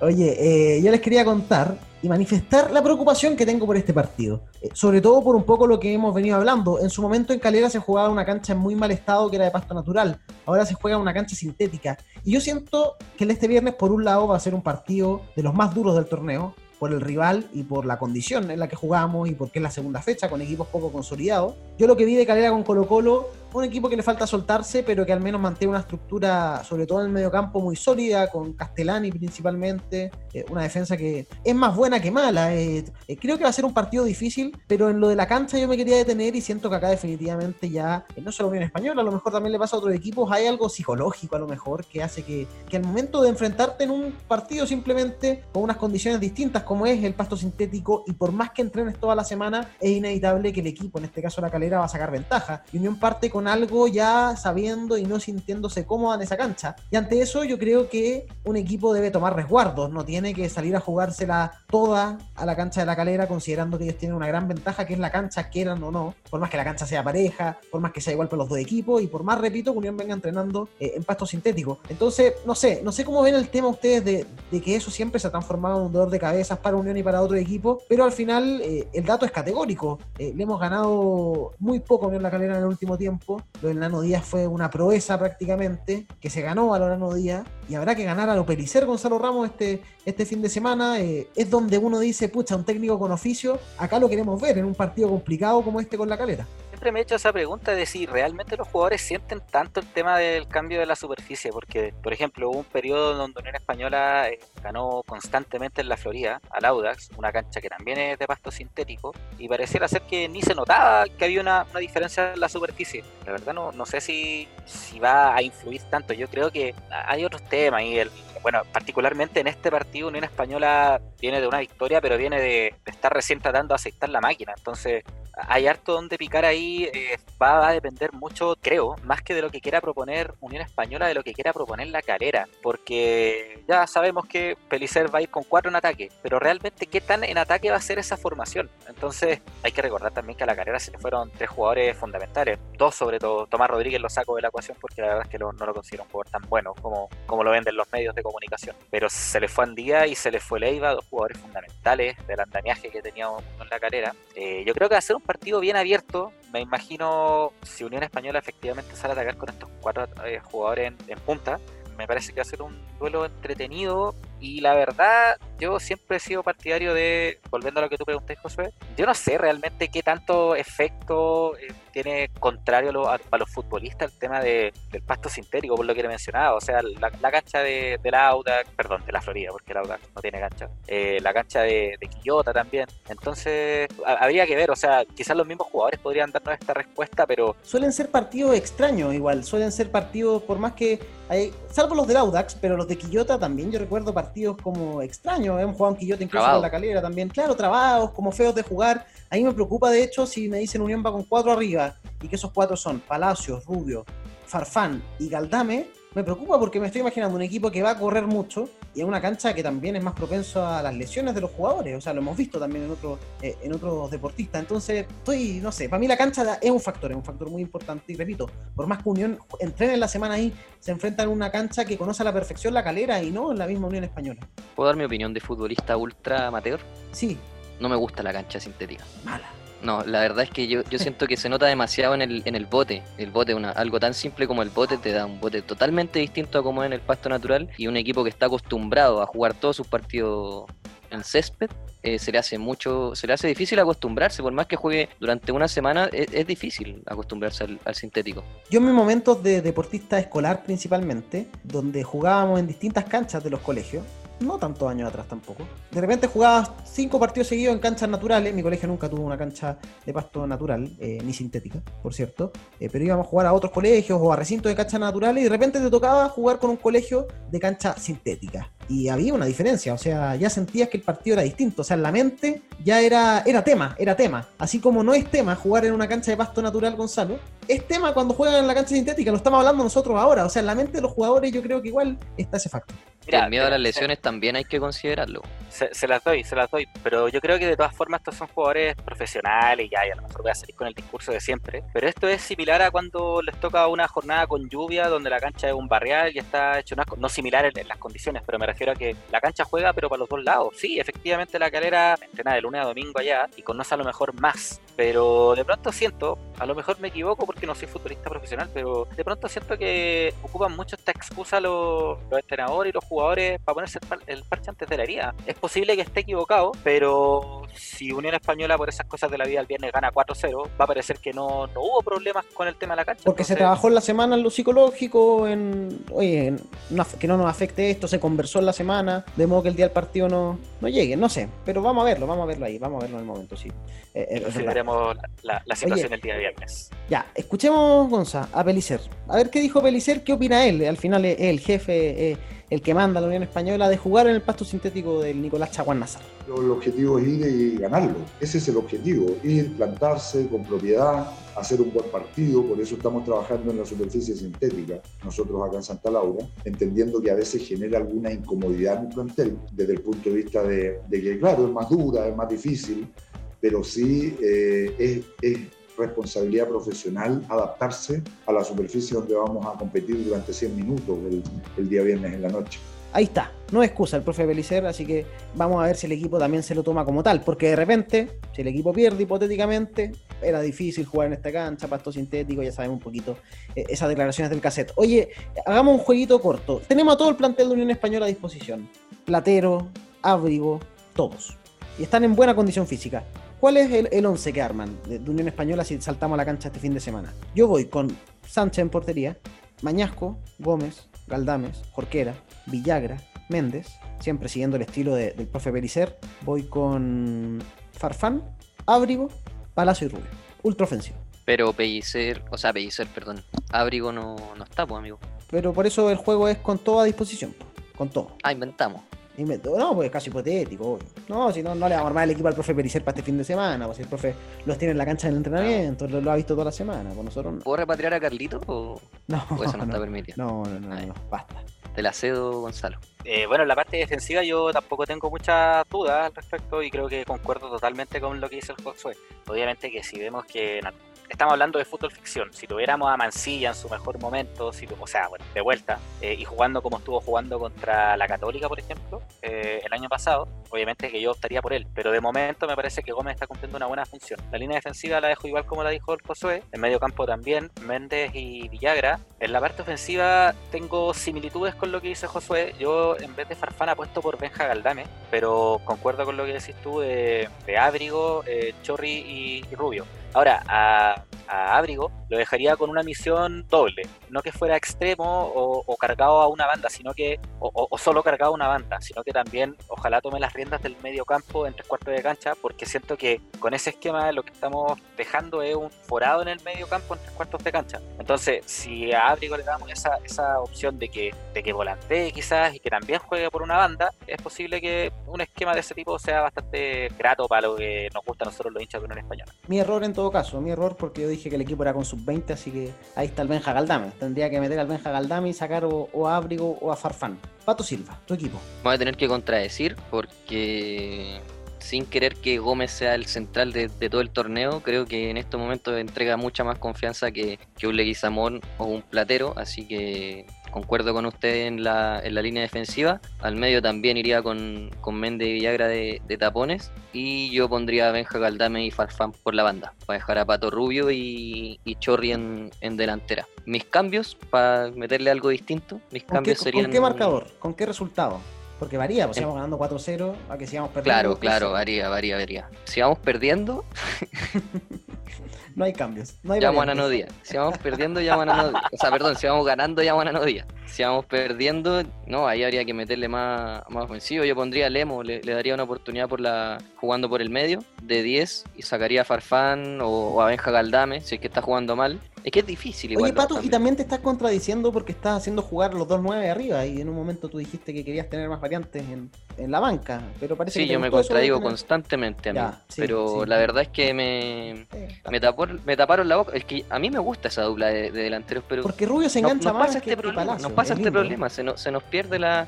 Oye, eh, yo les quería contar y manifestar la preocupación que tengo por este partido. Eh, sobre todo por un poco lo que hemos venido hablando. En su momento en Calera se jugaba una cancha en muy mal estado que era de pasto natural. Ahora se juega una cancha sintética. Y yo siento que el este viernes, por un lado, va a ser un partido de los más duros del torneo por el rival y por la condición en la que jugamos y porque es la segunda fecha con equipos poco consolidados. Yo lo que vi de Calera con Colo Colo un equipo que le falta soltarse, pero que al menos mantiene una estructura, sobre todo en el mediocampo, muy sólida, con Castellani principalmente, eh, una defensa que es más buena que mala. Eh, eh, creo que va a ser un partido difícil, pero en lo de la cancha yo me quería detener y siento que acá definitivamente ya, no solo Unión Española, a lo mejor también le pasa a otros equipos, hay algo psicológico a lo mejor que hace que, que al momento de enfrentarte en un partido simplemente con unas condiciones distintas como es el pasto sintético y por más que entrenes toda la semana, es inevitable que el equipo, en este caso la calera, va a sacar ventaja. Y Unión parte con con algo ya sabiendo y no sintiéndose cómoda en esa cancha. Y ante eso yo creo que un equipo debe tomar resguardos, no tiene que salir a jugársela toda a la cancha de la calera considerando que ellos tienen una gran ventaja que es la cancha, quieran o no, por más que la cancha sea pareja, por más que sea igual para los dos equipos y por más, repito, que Unión venga entrenando eh, en pasto sintético. Entonces, no sé, no sé cómo ven el tema ustedes de, de, que eso siempre se ha transformado en un dolor de cabezas para Unión y para otro equipo, pero al final eh, el dato es categórico. Eh, le hemos ganado muy poco a Unión La Calera en el último tiempo. Lo del Nano Díaz fue una proeza prácticamente, que se ganó a lo Nano Díaz, y habrá que ganar a lo Pelicer Gonzalo Ramos este, este fin de semana. Eh, es donde uno dice, pucha, un técnico con oficio, acá lo queremos ver en un partido complicado como este con La Calera siempre me he hecho esa pregunta de si realmente los jugadores sienten tanto el tema del cambio de la superficie, porque, por ejemplo, hubo un periodo donde Unión Española eh, ganó constantemente en la Florida, al Audax, una cancha que también es de pasto sintético, y pareciera ser que ni se notaba que había una, diferencia en la superficie. La verdad no, no sé si, si va a influir tanto, yo creo que hay otros temas y el, bueno, particularmente en este partido Unión Española viene de una victoria, pero viene de, de estar recién tratando de aceptar la máquina. Entonces, hay harto donde picar ahí, eh, va a depender mucho, creo, más que de lo que quiera proponer Unión Española, de lo que quiera proponer la calera, porque ya sabemos que Pelicer va a ir con cuatro en ataque, pero realmente qué tan en ataque va a ser esa formación. Entonces hay que recordar también que a la calera se le fueron tres jugadores fundamentales, dos sobre todo, Tomás Rodríguez lo saco de la ecuación porque la verdad es que no lo considero un jugador tan bueno como, como lo venden los medios de comunicación, pero se le fue Andía y se le fue Leiva, dos jugadores fundamentales del andamiaje que teníamos en la calera. Eh, yo creo que va a ser un partido bien abierto. Me imagino si Unión Española efectivamente sale a atacar con estos cuatro eh, jugadores en, punta, me parece que va a ser un duelo entretenido y la verdad, yo siempre he sido partidario de, volviendo a lo que tú pregunté, Josué, yo no sé realmente qué tanto efecto eh, tiene contrario a, lo, a, los futbolistas el tema de, del pasto sintético, por lo que he mencionado. O sea, la, la cancha de, de, la Audax, perdón, de la Florida, porque la Audax no tiene cancha, eh, la cancha de, de, Quillota también. Entonces, a, habría que ver, o sea, quizás los mismos jugadores podrían darnos esta respuesta, pero. Suelen ser partidos extraños, igual, suelen ser partidos, por más que hay, salvo los del Audax, pero los de Quillota también, yo recuerdo partidos partidos como extraños. Hemos jugado un Quillote incluso Trabado. con la calera también. Claro, trabados, como feos de jugar. A mí me preocupa, de hecho, si me dicen Unión va con cuatro arriba y que esos cuatro son Palacios, Rubio, Farfán y Galdame, me preocupa porque me estoy imaginando un equipo que va a correr mucho y en una cancha que también es más propenso a las lesiones de los jugadores. O sea, lo hemos visto también en otros eh, en otros deportistas. Entonces, estoy, no sé, para mí la cancha es un factor, es un factor muy importante. Y repito, por más que Unión entrene en la semana ahí, se enfrenta en una cancha que conoce a la perfección la calera y no en la misma Unión Española. ¿Puedo dar mi opinión de futbolista ultra amateur? Sí. No me gusta la cancha sintética. Mala. No, la verdad es que yo, yo siento que se nota demasiado en el, en el bote. El bote, una, algo tan simple como el bote, te da un bote totalmente distinto a como en el pasto natural. Y un equipo que está acostumbrado a jugar todos sus partidos en césped, eh, se le hace mucho, se le hace difícil acostumbrarse, por más que juegue durante una semana, es, es difícil acostumbrarse al, al, sintético. Yo en mis momentos de deportista escolar principalmente, donde jugábamos en distintas canchas de los colegios, no tantos años atrás tampoco. De repente jugabas cinco partidos seguidos en canchas naturales. Mi colegio nunca tuvo una cancha de pasto natural, eh, ni sintética, por cierto. Eh, pero íbamos a jugar a otros colegios o a recintos de canchas naturales y de repente te tocaba jugar con un colegio de cancha sintética. Y había una diferencia, o sea, ya sentías que el partido era distinto. O sea, en la mente ya era, era tema, era tema. Así como no es tema jugar en una cancha de pasto natural, Gonzalo, es tema cuando juegan en la cancha sintética. Lo estamos hablando nosotros ahora. O sea, en la mente de los jugadores yo creo que igual está ese factor. Mira, el miedo a las lesiones también hay que considerarlo. Se, se, las doy, se las doy, pero yo creo que de todas formas estos son jugadores profesionales y ya, y a lo mejor voy a salir con el discurso de siempre, pero esto es similar a cuando les toca una jornada con lluvia donde la cancha es un barrial y está hecho una, no similar en, en, las condiciones, pero me refiero a que la cancha juega pero para los dos lados. Sí, efectivamente la calera entrena de lunes a domingo allá y conoce a lo mejor más, pero de pronto siento, a lo mejor me equivoco porque no soy futbolista profesional, pero de pronto siento que ocupan mucho esta excusa los, los entrenadores y los jugadores jugadores para ponerse el, par el, parche antes de la herida. Es posible que esté equivocado, pero si Unión Española por esas cosas de la vida el viernes gana 4-0, va a parecer que no, no, hubo problemas con el tema de la cancha. Porque entonces... se trabajó en la semana en lo psicológico, en, oye, en, no, que no nos afecte esto, se conversó en la semana, de modo que el día del partido no, no llegue, no sé, pero vamos a verlo, vamos a verlo ahí, vamos a verlo en el momento, sí. Eh, eh, sí veremos la, situación el día de viernes. Ya, escuchemos, Gonza, a Pelicer. A ver qué dijo Pelicer, qué opina él. Al final es el jefe, eh, el que manda la Unión Española de jugar en el pasto sintético del Nicolás Chaguán Nazar. El objetivo es ir y ganarlo. Ese es el objetivo, ir, plantarse con propiedad, hacer un buen partido, por eso estamos trabajando en la superficie sintética, nosotros acá en Santa Laura, entendiendo que a veces genera alguna incomodidad en el plantel, desde el punto de vista de, que, claro, es más dura, es más difícil, pero sí eh, es, responsabilidad profesional adaptarse a la superficie donde vamos a competir durante 100 minutos el día viernes en la noche ahí está, no excusa el profe Belicer, así que vamos a ver si el equipo también se lo toma como tal, porque de repente, si el equipo pierde hipotéticamente, era difícil jugar en esta cancha, pasto sintético, ya sabemos un poquito eh, esas declaraciones del cassette. Oye, hagamos un jueguito corto. Tenemos a todo el plantel de Unión Española a disposición. Platero, Abrigo, todos. Y están en buena condición física. ¿Cuál es el, el once que arman de, de Unión Española si saltamos a la cancha este fin de semana? Yo voy con Sánchez en portería, Mañasco, Gómez, Galdames, Jorquera, Villagra, Méndez, siempre siguiendo el estilo del profe Belicer. Voy con Farfán, Ábrigo, Palacio y Rubio. Ultra ofensivo. Pero Pellicer, o sea, Pellicer, perdón. Ábrigo no, no está, pues, amigo. Pero por eso el juego es con toda disposición, con todo. Ah, inventamos. No, pues es casi hipotético. No, si no, no le vamos a armar el equipo al profe Pericer para este fin de semana. Pues si el profe los tiene en la cancha del entrenamiento, lo, ha visto toda la semana. Pues nosotros ¿Puedo repatriar a Carlito o, no, eso no, está permitido? No, no, no, no, basta. Te la cedo, Gonzalo. Eh, bueno, en la parte defensiva yo tampoco tengo muchas dudas al respecto y creo que concuerdo totalmente con lo que dice el Josué. Obviamente que si vemos que estamos hablando de fútbol ficción. Si tuviéramos a Mancilla en su mejor momento, si, o sea, de vuelta, eh, y jugando como estuvo jugando contra la Católica, por ejemplo, eh, el año pasado, obviamente que yo optaría por él. Pero de momento me parece que Gómez está cumpliendo una buena función. La línea defensiva la dejo igual como la dijo el Josué. En medio campo también, Méndez y Villagra. En la parte ofensiva tengo similitudes con lo que dice Josué. Yo, en vez de Farfán, apuesto por Benja Galdame, pero concuerdo con lo que decís tú de, Ábrigo, eh, Chorri y Rubio. Ahora, a, a, Abrigo lo dejaría con una misión doble, no que fuera extremo o, cargado a una banda, sino que, o, solo cargado a una banda, sino que también ojalá tome las riendas del medio campo en tres cuartos de cancha, porque siento que con ese esquema lo que estamos dejando es un forado en el medio campo en tres cuartos de cancha. Entonces, si a Abrigo le damos esa, esa opción de que, de que volantee quizás y que también juegue por una banda, es posible que un esquema de ese tipo sea bastante grato para lo que nos gusta a nosotros los hinchas de Unión Española. Mi error en todo caso, mi error porque yo dije que el equipo era con sub-20, así que ahí está el Benja Galdame. Tendría que meter al Benja Galdame y sacar o, a Abrigo o a Farfán. Pato Silva, tu equipo. Voy a tener que contradecir porque sin querer que Gómez sea el central de, todo el torneo, creo que en estos momentos entrega mucha más confianza que, que un Leguizamón o un Platero, así que concuerdo con usted en la, en la línea defensiva. Al medio también iría con, con Méndez y Villagra de, tapones. Y yo pondría a Benja Galdame y Farfán por la banda, para dejar a Pato Rubio y, y Chorri en, delantera. Mis cambios, para meterle algo distinto, mis cambios serían... ¿Con qué marcador? ¿Con qué resultado? Porque varía, pues si vamos ganando 4-0 a que sigamos perdiendo. Claro, claro, varía, varía, varía. Si vamos perdiendo, no hay cambios. No hay llaman a Nodía. Si vamos perdiendo, llaman a Nodía. O sea, perdón, si vamos ganando, llaman a Nodía. Si vamos perdiendo, no, ahí habría que meterle más, más ofensivo. Yo pondría a Lemo, le, daría una oportunidad por la jugando por el medio de 10 y sacaría a Farfán o, a Benja Galdame, si es que está jugando mal. Es que es difícil igual. Oye, Pato, y también te estás contradiciendo porque estás haciendo jugar los dos 9 arriba y en un momento tú dijiste que querías tener más variantes en, en la banca, pero parece sí, que... yo me contradigo constantemente, a pero la verdad es que me, me, tapó, me taparon la boca. Es que a mí me gusta esa dupla de, delanteros, pero... Porque Rubio se engancha más pasa este problema, Nos pasa este problema, se, se nos pierde la...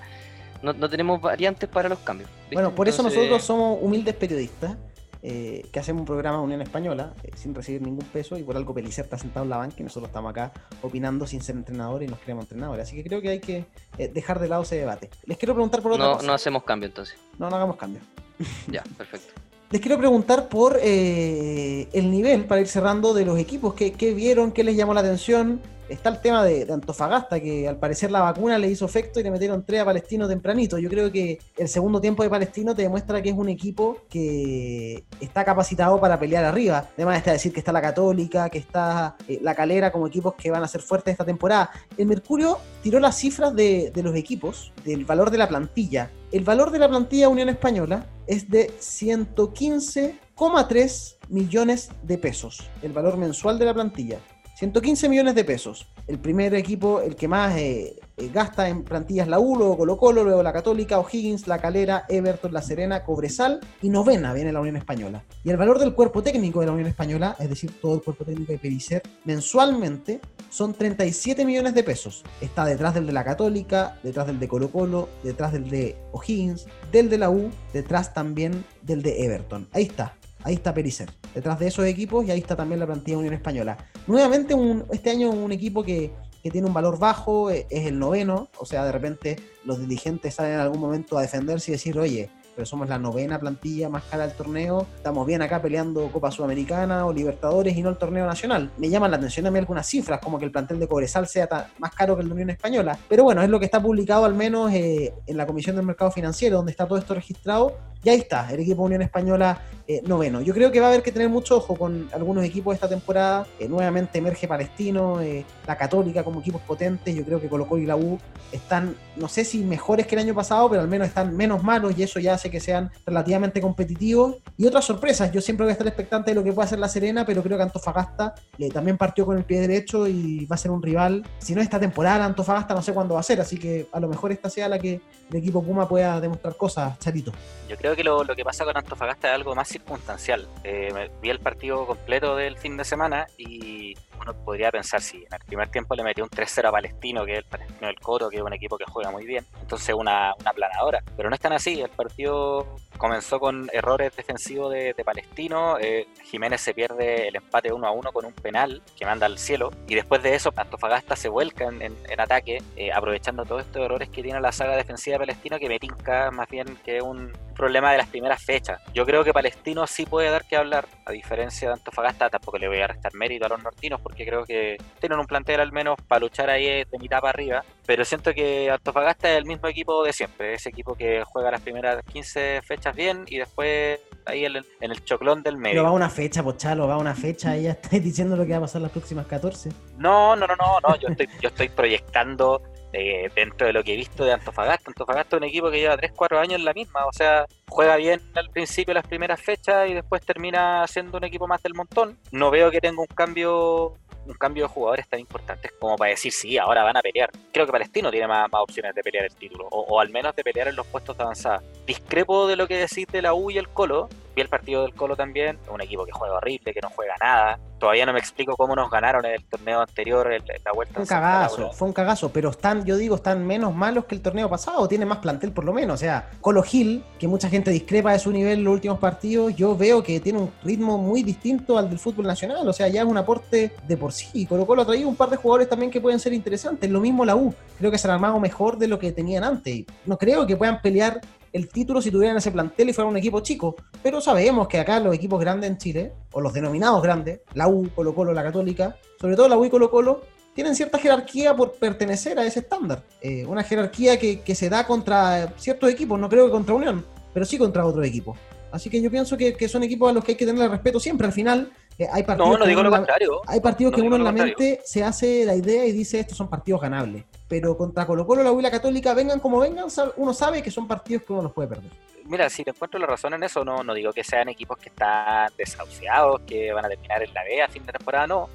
No, no, tenemos variantes para los cambios. Bueno, por eso nosotros somos humildes periodistas eh, que hacemos un programa de Unión Española eh, sin recibir ningún peso y por algo Pelicer está sentado en la banca y nosotros estamos acá opinando sin ser entrenadores y nos creemos entrenadores. Así que creo que hay que eh, dejar de lado ese debate. Les quiero preguntar por otra no, cosa. No hacemos cambio entonces. No, no hagamos cambio. Ya, perfecto. Les quiero preguntar por el nivel, para ir cerrando, de los equipos. ¿Qué, ¿Qué, vieron? ¿Qué les llamó la atención? Está el tema de, Antofagasta, que al parecer la vacuna le hizo efecto y le metieron tres a Palestino tempranito. Yo creo que el segundo tiempo de Palestino te demuestra que es un equipo que está capacitado para pelear arriba. Además está decir que está la Católica, que está eh, la Calera como equipos que van a ser fuertes esta temporada. El Mercurio tiró las cifras de, de los equipos, del valor de la plantilla. El valor de la plantilla Unión Española es de 115 115,3 millones de pesos, el valor mensual de la plantilla. 115 millones de pesos. El primer equipo, el que más eh, eh, gasta en plantillas la U, luego Colo Colo, luego la Católica, O'Higgins, la Calera, Everton, la Serena, Cobresal y novena viene la Unión Española. Y el valor del cuerpo técnico de la Unión Española, es decir, todo el cuerpo técnico de Pericer, mensualmente son 37 millones de pesos. Está detrás del de la Católica, detrás del de Colo Colo, detrás del de O'Higgins, del de la U, detrás también del de Everton. Ahí está, ahí está Pericer. Detrás de esos equipos y ahí está también la plantilla Unión Española. Nuevamente un, este año un equipo que, que tiene un valor bajo, eh, es el noveno, o sea, de repente los dirigentes salen en algún momento a defenderse y decir, oye, pero somos la novena plantilla más cara del torneo, estamos bien acá peleando Copa Sudamericana o Libertadores y no el torneo nacional. Me llaman la atención a mí algunas cifras, como que el plantel de Cobresal sea más caro que el de Unión Española, pero bueno, es lo que está publicado al menos eh, en la Comisión del Mercado Financiero, donde está todo esto registrado, y ahí está, el equipo Unión Española eh, noveno. Yo creo que va a haber que tener mucho ojo con algunos equipos de esta temporada. Eh, nuevamente emerge Palestino, eh, la Católica como equipos potentes. Yo creo que Colo Colo y la U están, no sé si mejores que el año pasado, pero al menos están menos malos y eso ya hace que sean relativamente competitivos. Y otras sorpresas, yo siempre voy a estar expectante de lo que pueda hacer la Serena, pero creo que Antofagasta también partió con el pie derecho y va a ser un rival. Si no esta temporada, Antofagasta no sé cuándo va a ser, así que a lo mejor esta sea la que el equipo Puma pueda demostrar cosas, Charito. Yo creo que lo, lo que pasa con Antofagasta es algo más circunstancial. Eh, vi el partido completo del fin de semana y uno podría pensar si en el primer tiempo le metió un 3-0 a Palestino, que es el Palestino del Coro, que es un equipo que juega muy bien, entonces una, una planadora. Pero no es tan así, el partido comenzó con errores defensivos de, Palestino, eh, Jiménez se pierde el empate 1 a 1 con un penal que manda al cielo, y después de eso Antofagasta se vuelca en, ataque, eh, aprovechando todos estos errores que tiene la saga defensiva de Palestino, que me tinca más bien que un problema de las primeras fechas. Yo creo que Palestino sí puede dar que hablar, a diferencia de Antofagasta, tampoco le voy a restar mérito a los nortinos, porque creo que tienen un plantel al menos para luchar ahí de mitad para arriba, pero siento que Antofagasta es el mismo equipo de siempre, ese equipo que juega las primeras 15 fechas bien y después ahí en el, choclón del medio. Pero va una fecha, Pochalo, va una fecha y ya estáis diciendo lo que va a pasar las próximas 14. No, no, no, no, no yo estoy, yo estoy proyectando eh, dentro de lo que he visto de Antofagasta. Antofagasta es un equipo que lleva 3-4 años en la misma, o sea, juega bien al principio las primeras fechas y después termina siendo un equipo más del montón. No veo que tenga un cambio un cambio de jugadores tan importantes como para decir, sí, ahora van a pelear. Creo que Palestino tiene más, opciones de pelear el título, o, al menos de pelear en los puestos de avanzada. Discrepo de lo que decís de la U y el Colo, vi el partido del Colo también, un equipo que juega horrible, que no juega nada. Todavía no me explico cómo nos ganaron en el torneo anterior, en la vuelta. Fue un cagazo, fue un cagazo, pero están, yo digo, están menos malos que el torneo pasado, tienen más plantel por lo menos. O sea, Colo Gil, que mucha gente discrepa de su nivel en los últimos partidos, yo veo que tiene un ritmo muy distinto al del fútbol nacional. O sea, ya es un aporte de por sí. Colo Colo ha traído un par de jugadores también que pueden ser interesantes. Lo mismo la U, creo que se han armado mejor de lo que tenían antes. No creo que puedan pelear el título si tuvieran ese plantel y fuera un equipo chico. Pero sabemos que acá los equipos grandes en Chile, o los denominados grandes, la U, Colo Colo, la Católica, sobre todo la U y Colo Colo, tienen cierta jerarquía por pertenecer a ese estándar. Eh, una jerarquía que, se da contra ciertos equipos, no creo que contra Unión, pero sí contra otros equipos. Así que yo pienso que, son equipos a los que hay que tener respeto siempre. Al final, eh, hay partidos, no, no digo lo contrario. hay partidos que uno en la mente se hace la idea y dice estos son partidos ganables pero contra Colo Colo, la Huila Católica, vengan como vengan, uno sabe que son partidos que uno los puede perder. Mira, si te encuentro la razón en eso, no, no digo que sean equipos que están desahuciados, que van a terminar en la B a fin de temporada, no,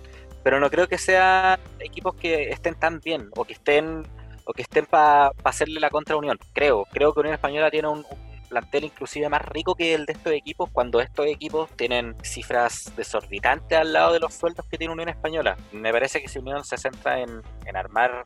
pero no creo que sean equipos que estén tan bien o que estén o que estén para hacerle la contra Unión. Creo, creo que Unión Española tiene un, plantel inclusive más rico que el de estos equipos cuando estos equipos tienen cifras desorbitantes al lado de los sueldos que tiene Unión Española. Me parece que si Unión se centra en, en armar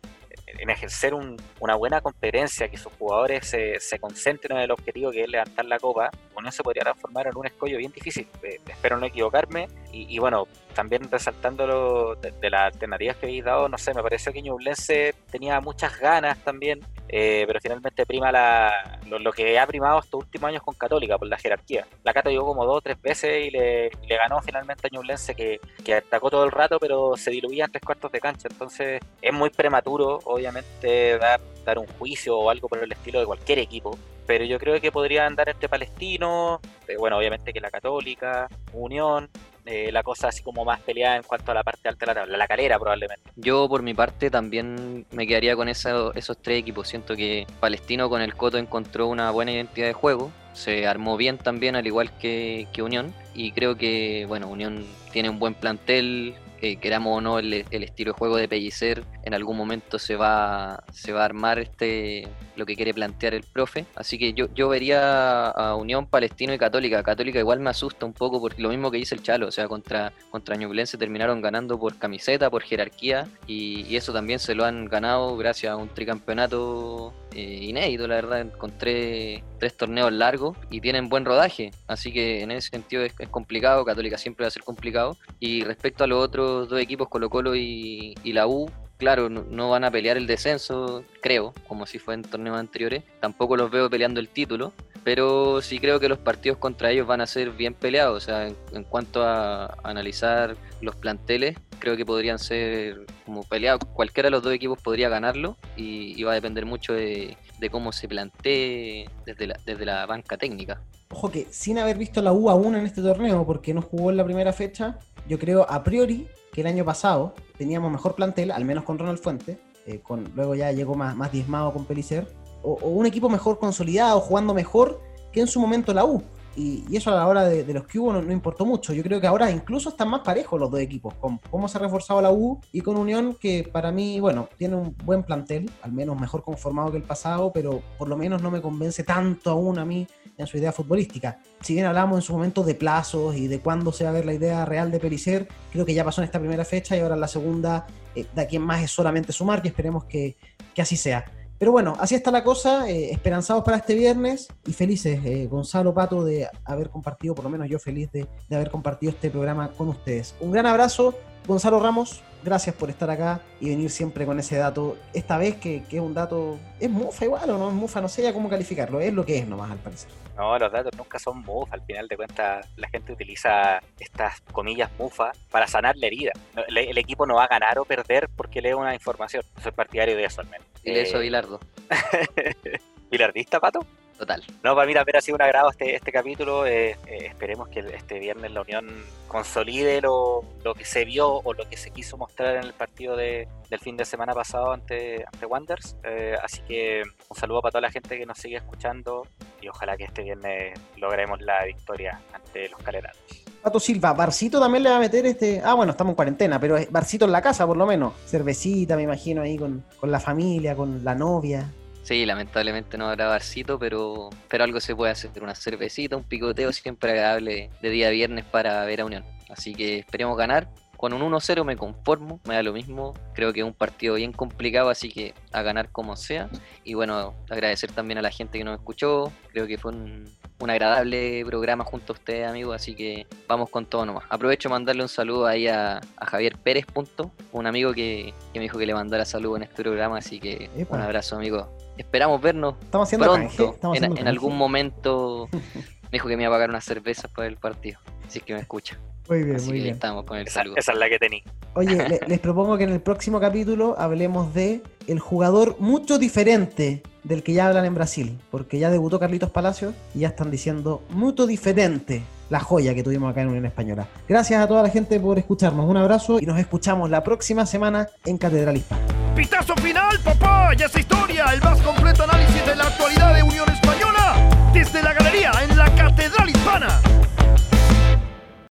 en ejercer una buena competencia, que sus jugadores se, se, concentren en el objetivo que es levantar la copa, Unión se podría transformar en un escollo bien difícil. Eh, espero no equivocarme. Y, bueno, también resaltando de, las alternativas que habéis dado, no sé, me pareció que Ñublense tenía muchas ganas también, eh, pero finalmente prima la, lo, que ha primado estos últimos años con Católica, por la jerarquía. La Cata llegó como dos o tres veces y le, le ganó finalmente a Ñublense que, que atacó todo el rato, pero se diluía en tres cuartos de cancha. Entonces es muy prematuro, obviamente, dar, dar un juicio o algo por el estilo de cualquier equipo pero yo creo que podría andar entre Palestino, eh, bueno, obviamente que la Católica, Unión, eh, la cosa así como más peleada en cuanto a la parte alta de la tabla, la calera probablemente. Yo por mi parte también me quedaría con esos tres equipos. Siento que Palestino con el Coto encontró una buena identidad de juego. se armó bien también, al igual que, que Unión. Y creo que, bueno, Unión tiene un buen plantel, eh, queramos o no, el, estilo de juego de Pellicer en algún momento se va, se va a armar este lo que quiere plantear el profe. Así que yo, yo vería a Unión Palestino y Católica. Católica igual me asusta un poco porque lo mismo que dice el Chalo, o sea, contra, contra Ñublense terminaron ganando por camiseta, por jerarquía, y, eso también se lo han ganado gracias a un tricampeonato eh, inédito, la verdad, con tres, torneos largos y tienen buen rodaje. Así que en ese sentido es, es complicado, Católica siempre va a ser complicado. Y respecto a los otros dos equipos, Colo Colo y, la U, claro, no, van a pelear el descenso, creo, como si fue en torneos anteriores. Tampoco los veo peleando el título, pero sí creo que los partidos contra ellos van a ser bien peleados. O sea, en, cuanto a, analizar los planteles, creo que podrían ser como peleados. Cualquiera de los dos equipos podría ganarlo y, va a depender mucho de, cómo se plantee desde la, desde la banca técnica. Ojo que sin haber visto la U aún en este torneo, porque no jugó en la primera fecha, yo creo a priori que el año pasado teníamos mejor plantel, al menos con Ronald Fuente, eh, con, luego ya llegó más, más diezmado con Pelicer, o, un equipo mejor consolidado, jugando mejor que en su momento la U. Y, eso a la hora de, los que hubo no, importó mucho. Yo creo que ahora incluso están más parejos los dos equipos, con cómo se ha reforzado la U y con Unión, que para mí, bueno, tiene un buen plantel, al menos mejor conformado que el pasado, pero por lo menos no me convence tanto aún a mí en su idea futbolística. Si bien hablamos en su momento de plazos y de cuándo se va a ver la idea real de Pericer, creo que ya pasó en esta primera fecha y ahora en la segunda, eh, de aquí más es solamente sumar y esperemos que, que así sea. Pero bueno, así está la cosa, eh, esperanzados para este viernes y felices, eh, Gonzalo Pato, de haber compartido, por lo menos yo feliz de, de haber compartido este programa con ustedes. Un gran abrazo, Gonzalo Ramos, gracias por estar acá y venir siempre con ese dato. Esta vez que, es un dato, ¿es mufa igual o no es mufa? No sé ya cómo calificarlo, es lo que es nomás al parecer. No, los datos nunca son mufa, al final de cuentas la gente utiliza estas comillas mufa para sanar la herida. El, equipo no va a ganar o perder porque lee una información. soy partidario de eso al menos. Y de eso, eh, Bilardo. ¿Bilardista, Pato? Total. No, para mí también ha sido un agrado este, este capítulo. Eh, eh, esperemos que este viernes la Unión consolide lo, lo, que se vio o lo que se quiso mostrar en el partido de, del fin de semana pasado ante, ante Wanderers. Eh, así que un saludo para toda la gente que nos sigue escuchando y ojalá que este viernes logremos la victoria ante los caleranos. Pato Silva, Barcito también le va a meter este. Ah, bueno, estamos en cuarentena, pero Barcito en la casa por lo menos. Cervecita, me imagino, ahí con, con la familia, con la novia. Sí, lamentablemente no habrá barcito, pero, pero algo se puede hacer. Una cervecita, un picoteo siempre agradable de día viernes para ver a Unión. Así que esperemos ganar. Con un 1-0 me conformo, me da lo mismo. Creo que es un partido bien complicado, así que a ganar como sea. Y bueno, agradecer también a la gente que nos escuchó. Creo que fue un, agradable programa junto a ustedes, amigos. Así que vamos con todo nomás. Aprovecho mandarle un saludo ahí a, Javier Pérez, punto, un amigo que, me dijo que le mandara saludo en este programa. Así que un abrazo, amigo esperamos vernos Estamos pronto. en, algún momento me dijo que me iba a pagar unas cervezas para el partido. Así que me escucha. Muy bien, muy bien. Estamos con el esa, saludo. Esa es la que tenía. Oye, les propongo que en el próximo capítulo hablemos de el jugador mucho diferente del que ya hablan en Brasil, porque ya debutó Carlitos Palacios y ya están diciendo mucho diferente la joya que tuvimos acá en Unión Española. Gracias a toda la gente por escucharnos. Un abrazo y nos escuchamos la próxima semana en Catedral Hispana pitazo final, papá, y esa historia, el más completo análisis de la actualidad de Unión Española, desde la galería en la Catedral Hispana.